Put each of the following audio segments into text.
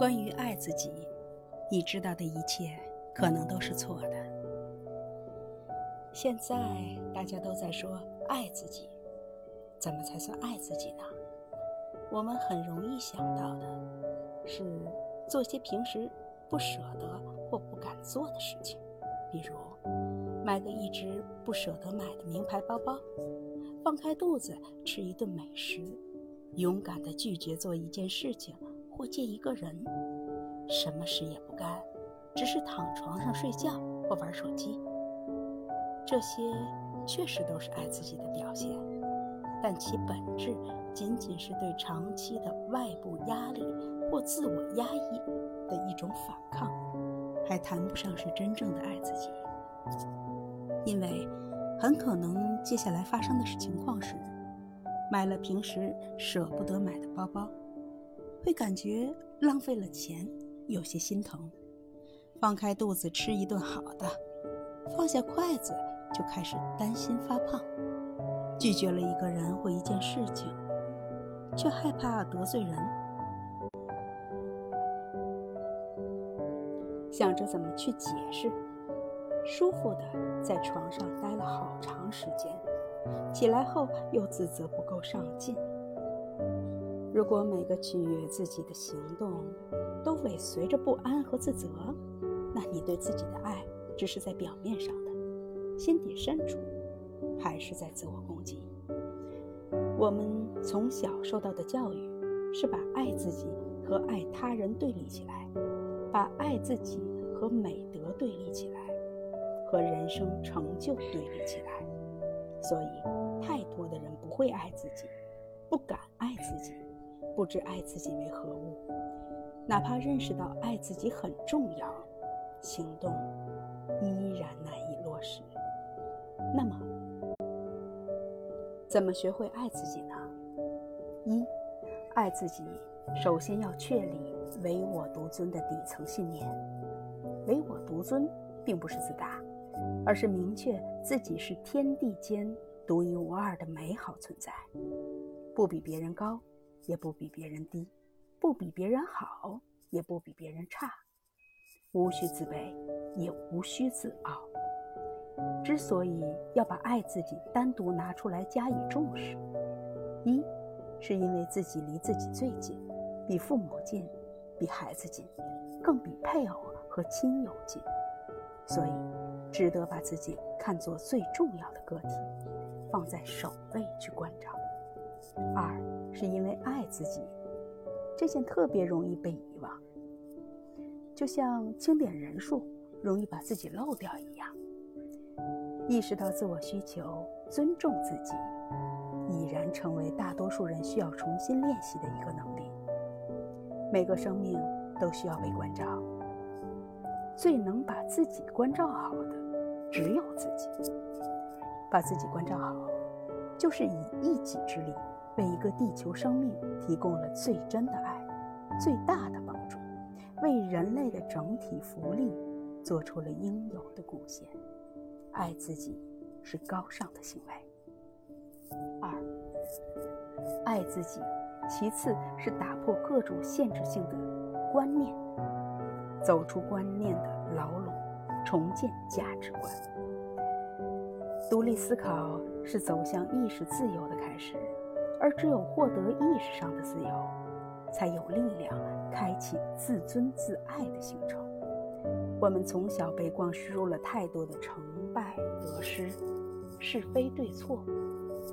关于爱自己，你知道的一切可能都是错的。现在大家都在说爱自己，怎么才算爱自己呢？我们很容易想到的是做些平时不舍得或不敢做的事情，比如买个一直不舍得买的名牌包包，放开肚子吃一顿美食，勇敢地拒绝做一件事情或见一个人，什么事也不干，只是躺床上睡觉或玩手机。这些确实都是爱自己的表现，但其本质。仅仅是对长期的外部压力或自我压抑的一种反抗，还谈不上是真正的爱自己。因为很可能接下来发生的是情况是，买了平时舍不得买的包包，会感觉浪费了钱，有些心疼；放开肚子吃一顿好的，放下筷子就开始担心发胖；拒绝了一个人或一件事情。却害怕得罪人，想着怎么去解释，舒服的在床上待了好长时间，起来后又自责不够上进。如果每个取悦自己的行动都尾随着不安和自责，那你对自己的爱只是在表面上的，心底深处还是在自我攻击。我们从小受到的教育是把爱自己和爱他人对立起来，把爱自己和美德对立起来，和人生成就对立起来。所以，太多的人不会爱自己，不敢爱自己，不知爱自己为何物。哪怕认识到爱自己很重要，行动依然难以落实。那么，怎么学会爱自己呢？一，爱自己，首先要确立唯我独尊的底层信念。唯我独尊并不是自大，而是明确自己是天地间独一无二的美好存在，不比别人高，也不比别人低，不比别人好，也不比别人差，无需自卑，也无需自傲。之所以要把爱自己单独拿出来加以重视，一是因为自己离自己最近，比父母近，比孩子近，更比配偶和亲友近，所以值得把自己看作最重要的个体，放在首位去关照。二是因为爱自己这件特别容易被遗忘，就像清点人数容易把自己漏掉一样。意识到自我需求，尊重自己，已然成为大多数人需要重新练习的一个能力。每个生命都需要被关照，最能把自己关照好的，只有自己。把自己关照好，就是以一己之力，为一个地球生命提供了最真的爱，最大的帮助，为人类的整体福利做出了应有的贡献。爱自己是高尚的行为。二，爱自己，其次是打破各种限制性的观念，走出观念的牢笼，重建价值观。独立思考是走向意识自由的开始，而只有获得意识上的自由，才有力量开启自尊自爱的形成。我们从小被灌输了太多的成败得失、是非对错，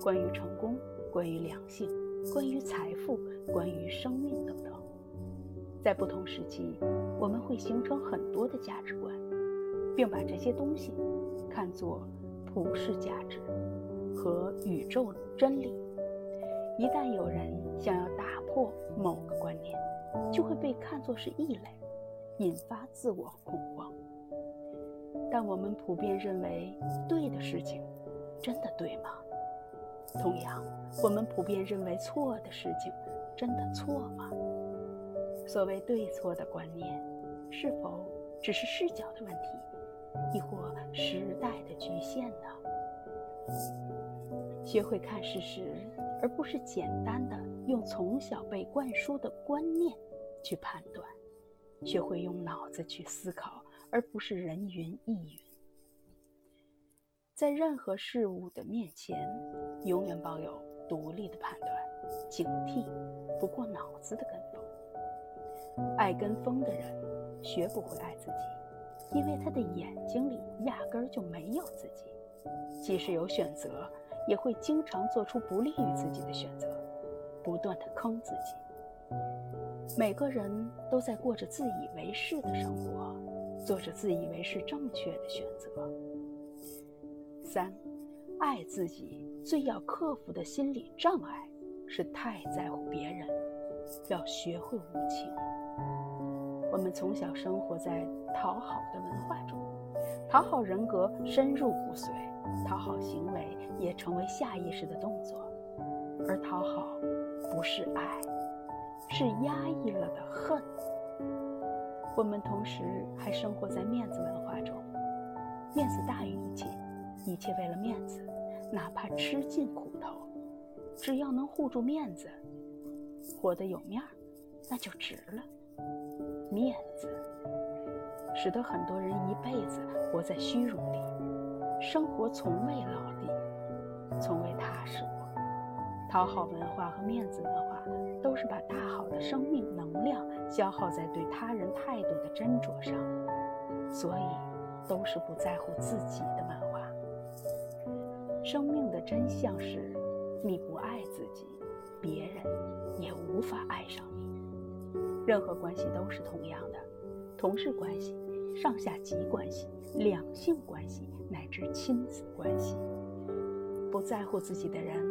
关于成功、关于良性、关于财富、关于生命等等。在不同时期，我们会形成很多的价值观，并把这些东西看作普世价值和宇宙真理。一旦有人想要打破某个观念，就会被看作是异类。引发自我恐慌，但我们普遍认为对的事情，真的对吗？同样，我们普遍认为错的事情，真的错吗？所谓对错的观念，是否只是视角的问题，亦或时代的局限呢？学会看事实，而不是简单的用从小被灌输的观念去判断。学会用脑子去思考，而不是人云亦云。在任何事物的面前，永远抱有独立的判断，警惕不过脑子的跟风。爱跟风的人，学不会爱自己，因为他的眼睛里压根儿就没有自己。即使有选择，也会经常做出不利于自己的选择，不断的坑自己。每个人都在过着自以为是的生活，做着自以为是正确的选择。三，爱自己最要克服的心理障碍是太在乎别人，要学会无情。我们从小生活在讨好的文化中，讨好人格深入骨髓，讨好行为也成为下意识的动作。而讨好不是爱，是压抑了的恨。我们同时还生活在面子文化中，面子大于一切。一切为了面子，哪怕吃尽苦头，只要能护住面子，活得有面儿，那就值了。面子使得很多人一辈子活在虚荣里，生活从未牢底，从未踏实过。讨好文化和面子文化都是把大好的生命能量消耗在对他人态度的斟酌上，所以都是不在乎自己的文化。生命的真相是，你不爱自己，别人也无法爱上你。任何关系都是同样的，同事关系、上下级关系、两性关系乃至亲子关系。不在乎自己的人，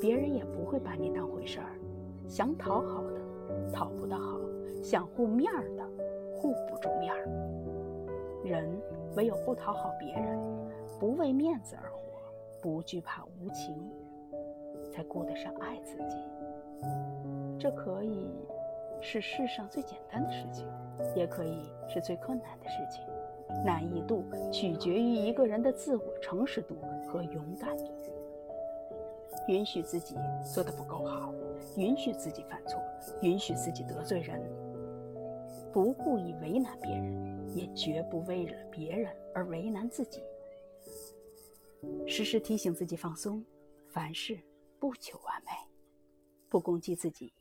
别人也不会把你当回事儿。想讨好的，讨不到好；想护面儿的，护不住面儿。人唯有不讨好别人，不为面子而活。不惧怕无情，才顾得上爱自己。这可以是世上最简单的事情，也可以是最困难的事情。难易度取决于一个人的自我诚实度和勇敢度。允许自己做得不够好，允许自己犯错，允许自己得罪人，不故意为难别人，也绝不为了别人而为难自己。时时提醒自己放松，凡事不求完美，不攻击自己，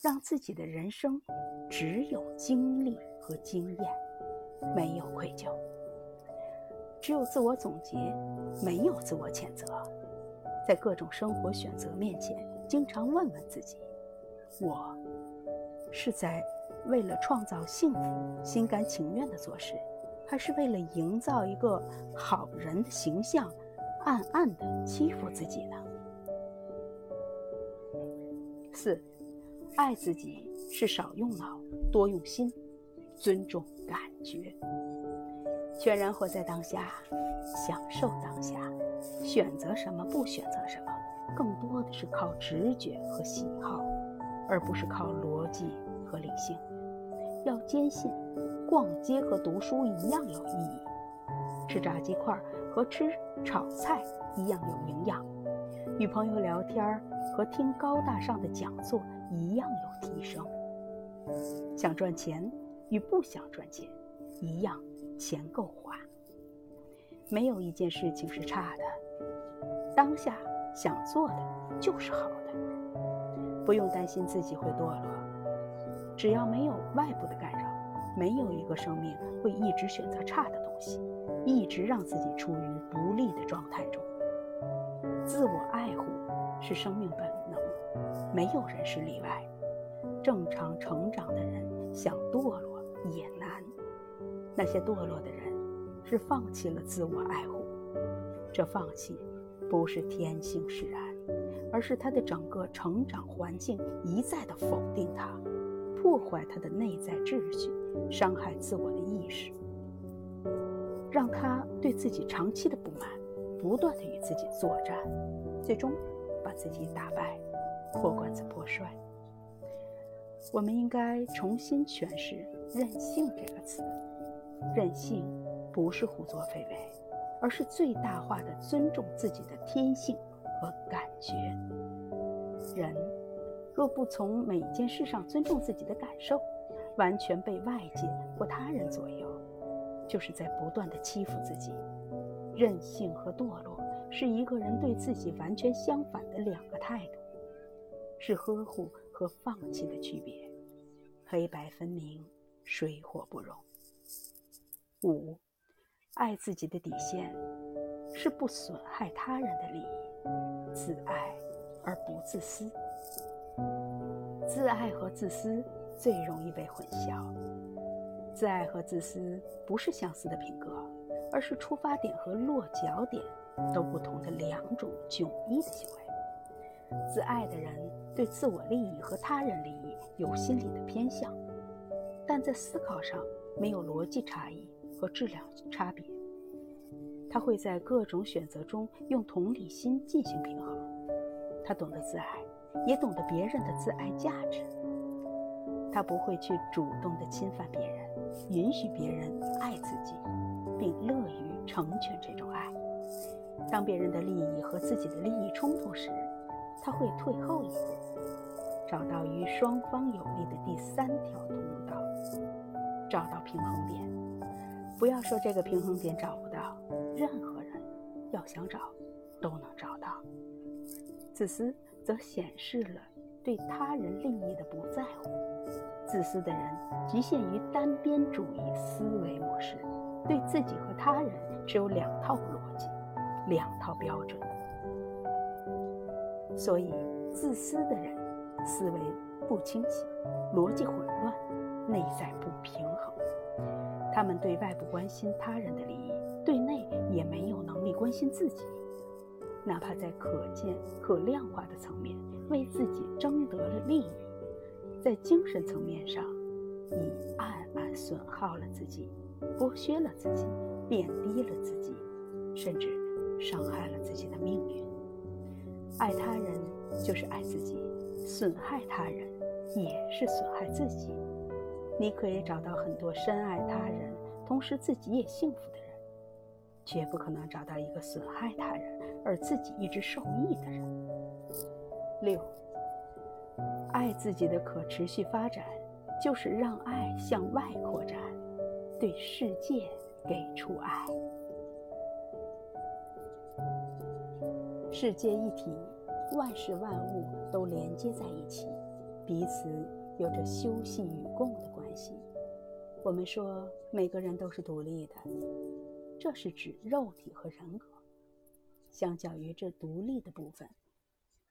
让自己的人生只有经历和经验，没有愧疚，只有自我总结，没有自我谴责。在各种生活选择面前，经常问问自己：我是在为了创造幸福心甘情愿的做事，还是为了营造一个好人的形象？暗暗的欺负自己呢。四，爱自己是少用脑，多用心，尊重感觉，全然活在当下，享受当下，选择什么不选择什么，更多的是靠直觉和喜好，而不是靠逻辑和理性。要坚信，逛街和读书一样有意义，吃炸鸡块和吃。炒菜一样有营养，与朋友聊天和听高大上的讲座一样有提升。想赚钱与不想赚钱一样，钱够花。没有一件事情是差的，当下想做的就是好的，不用担心自己会堕落。只要没有外部的干扰，没有一个生命会一直选择差的东西。一直让自己处于不利的状态中。自我爱护是生命本能，没有人是例外。正常成长的人想堕落也难。那些堕落的人是放弃了自我爱护。这放弃不是天性使然，而是他的整个成长环境一再的否定他，破坏他的内在秩序，伤害自我的意识。让他对自己长期的不满，不断的与自己作战，最终自己打败，破罐子破摔。我们应该重新诠释“任性”这个词。任性不是胡作非为，而是最大化的尊重自己的天性和感觉。人若不从每件事上尊重自己的感受，完全被外界或他人左右，就是在不断的欺负自己。任性和堕落是一个人对自己完全相反的两个态度，是呵护和放弃的区别，黑白分明，水火不容。五，爱自己的底线是不损害他人的利益，自爱而不自私。自爱和自私最容易被混淆。自爱和自私不是相似的品格，而是出发点和落脚点都不同的两种迥异的行为。自爱的人对自我利益和他人利益有心理的偏向，但在思考上没有逻辑差异和质量差别。他会在各种选择中用同理心进行平衡。他懂得自爱。也懂得别人的自爱价值，他不会去主动的侵犯别人，允许别人爱自己，并乐于成全这种。当别人的利益和自己的利益冲突时，他会退后一步，找到与双方有利的第三条通道，找到平衡点。不要说这个平衡点找不到，任何人要想找，都能找到。自私。则显示了对他人利益的不在乎。自私的人局限于单边主义思维模式，对自己和他人只有两套逻辑、两套标准。所以，自私的人思维不清晰，逻辑混乱，内在不平衡。他们对外不关心他人的利益，对内也没有能力关心自己。哪怕在可见、可量化的层面为自己争得了利益，在精神层面上，已暗暗损耗了自己，剥削了自己，贬低了自己，甚至伤害了自己的命运。爱他人就是爱自己，损害他人也是损害自己。你可以找到很多深爱他人，同时自己也幸福的人。绝不可能找到一个损害他人而自己一直受益的人。六，爱自己的可持续发展，就是让爱向外扩展，对世界给出爱。世界一体，万事万物都连接在一起，彼此有着休息与共的关系。我们说，每个人都是独立的。这是指肉体和人格。相较于这独立的部分，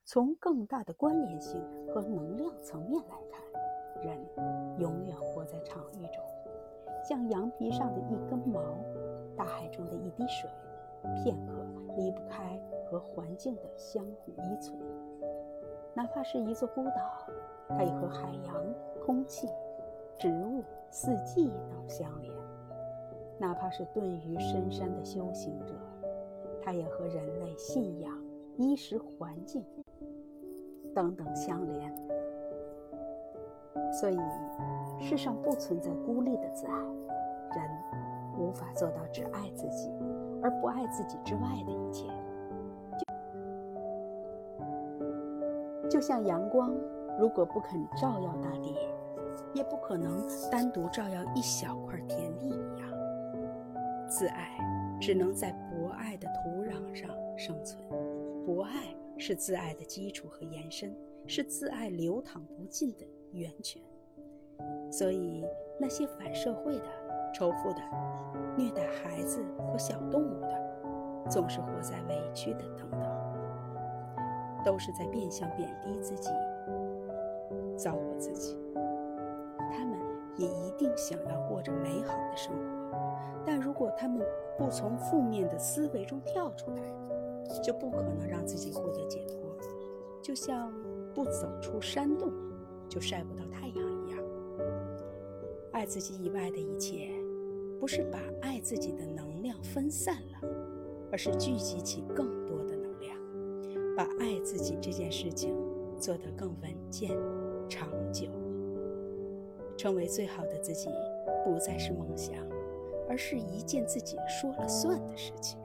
从更大的关联性和能量层面来看，人永远活在场域中，像羊皮上的一根毛，大海中的一滴水，片刻离不开和环境的相互依存。哪怕是一座孤岛，它也和海洋、空气、植物、四季等相连。哪怕是遁于深山的修行者，他也和人类信仰、衣食、环境等等相连。所以，世上不存在孤立的自爱，人无法做到只爱自己，而不爱自己之外的一切。就像阳光，如果不肯照耀大地，也不可能单独照耀一小块田地一样。自爱只能在博爱的土壤上生存，博爱是自爱的基础和延伸，是自爱流淌不尽的源泉。所以，那些反社会的、仇富的、虐待孩子和小动物的，总是活在委屈的等等，都是在变相贬低自己、糟蹋自己。他们也一定想要过着美好的生活。但如果他们不从负面的思维中跳出来，就不可能让自己获得解脱。就像不走出山洞，就晒不到太阳。爱自己以外的一切，不是把爱自己的能量分散了，而是聚集起更多的能量，把爱自己这件事情做得更稳健、长久。成为最好的自己，不再是梦想。而是一件自己说了算的事情。